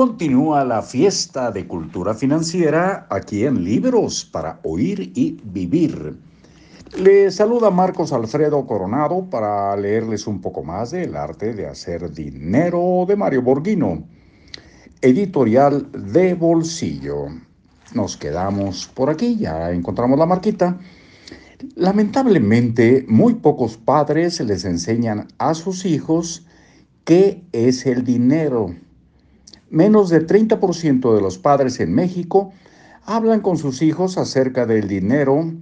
Continúa la fiesta de cultura financiera aquí en Libros para Oír y Vivir. Le saluda Marcos Alfredo Coronado para leerles un poco más del arte de hacer dinero de Mario Borghino. Editorial de bolsillo. Nos quedamos por aquí, ya encontramos la marquita. Lamentablemente, muy pocos padres les enseñan a sus hijos qué es el dinero Menos del 30% de los padres en México hablan con sus hijos acerca del dinero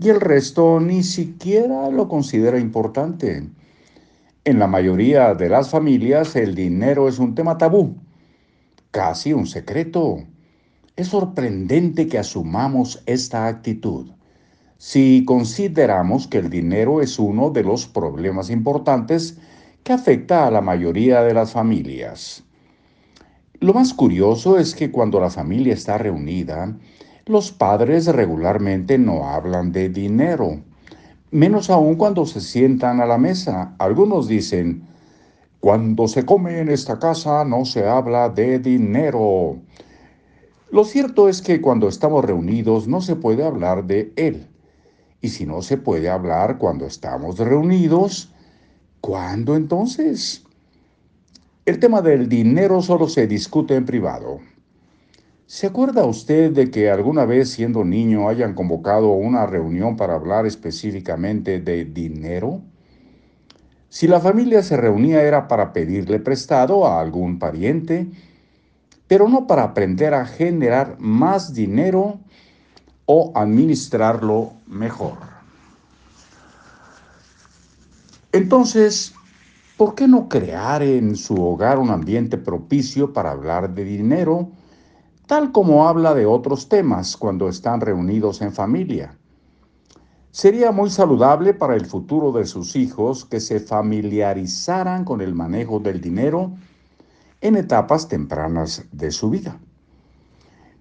y el resto ni siquiera lo considera importante. En la mayoría de las familias el dinero es un tema tabú, casi un secreto. Es sorprendente que asumamos esta actitud. Si consideramos que el dinero es uno de los problemas importantes que afecta a la mayoría de las familias. Lo más curioso es que cuando la familia está reunida, los padres regularmente no hablan de dinero, menos aún cuando se sientan a la mesa. Algunos dicen, cuando se come en esta casa no se habla de dinero. Lo cierto es que cuando estamos reunidos no se puede hablar de él. Y si no se puede hablar cuando estamos reunidos, ¿cuándo entonces? El tema del dinero solo se discute en privado. ¿Se acuerda usted de que alguna vez siendo niño hayan convocado una reunión para hablar específicamente de dinero? Si la familia se reunía era para pedirle prestado a algún pariente, pero no para aprender a generar más dinero o administrarlo mejor. Entonces, ¿Por qué no crear en su hogar un ambiente propicio para hablar de dinero, tal como habla de otros temas cuando están reunidos en familia? Sería muy saludable para el futuro de sus hijos que se familiarizaran con el manejo del dinero en etapas tempranas de su vida.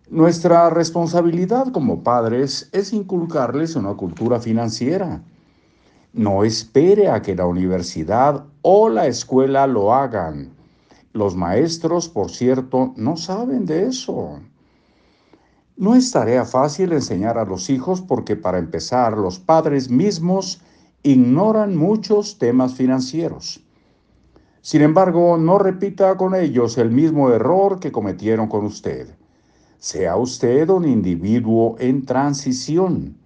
Nuestra responsabilidad como padres es inculcarles una cultura financiera no espere a que la universidad o la escuela lo hagan. Los maestros, por cierto, no saben de eso. No es tarea fácil enseñar a los hijos porque para empezar los padres mismos ignoran muchos temas financieros. Sin embargo, no repita con ellos el mismo error que cometieron con usted. Sea usted un individuo en transición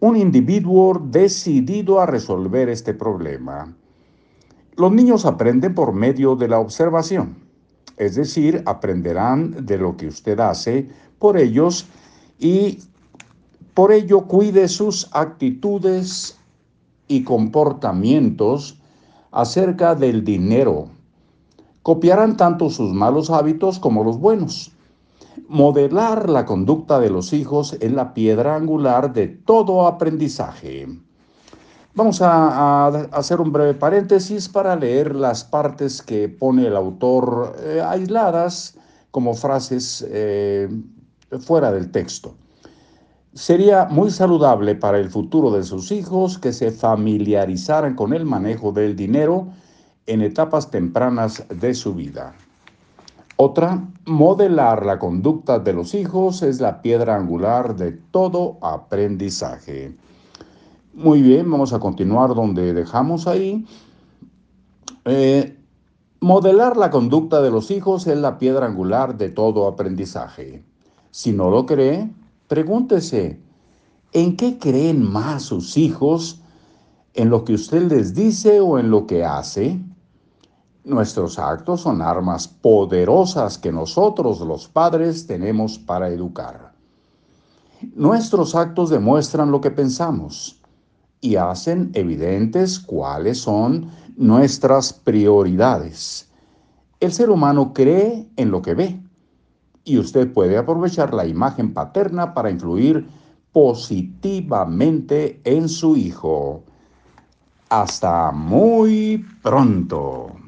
un individuo decidido a resolver este problema. Los niños aprenden por medio de la observación, es decir, aprenderán de lo que usted hace por ellos y por ello cuide sus actitudes y comportamientos acerca del dinero. Copiarán tanto sus malos hábitos como los buenos. Modelar la conducta de los hijos es la piedra angular de todo aprendizaje. Vamos a, hacer un breve paréntesis para leer las partes que pone el autor eh, aisladas como frases eh, fuera del texto. Sería muy saludable para el futuro de sus hijos que se familiarizaran con el manejo del dinero en etapas tempranas de su vida. Otra, modelar la conducta de los hijos es la piedra angular de todo aprendizaje. Muy bien, vamos a continuar donde dejamos ahí. Eh, modelar la conducta de los hijos es la piedra angular de todo aprendizaje. Si no lo cree, pregúntese, ¿en qué creen más sus hijos? ¿En lo que usted les dice o en lo que hace? Nuestros actos son armas poderosas que nosotros los padres tenemos para educar. Nuestros actos demuestran lo que pensamos y hacen evidentes cuáles son nuestras prioridades. El ser humano cree en lo que ve y usted puede aprovechar la imagen paterna para influir positivamente en su hijo. Hasta muy pronto.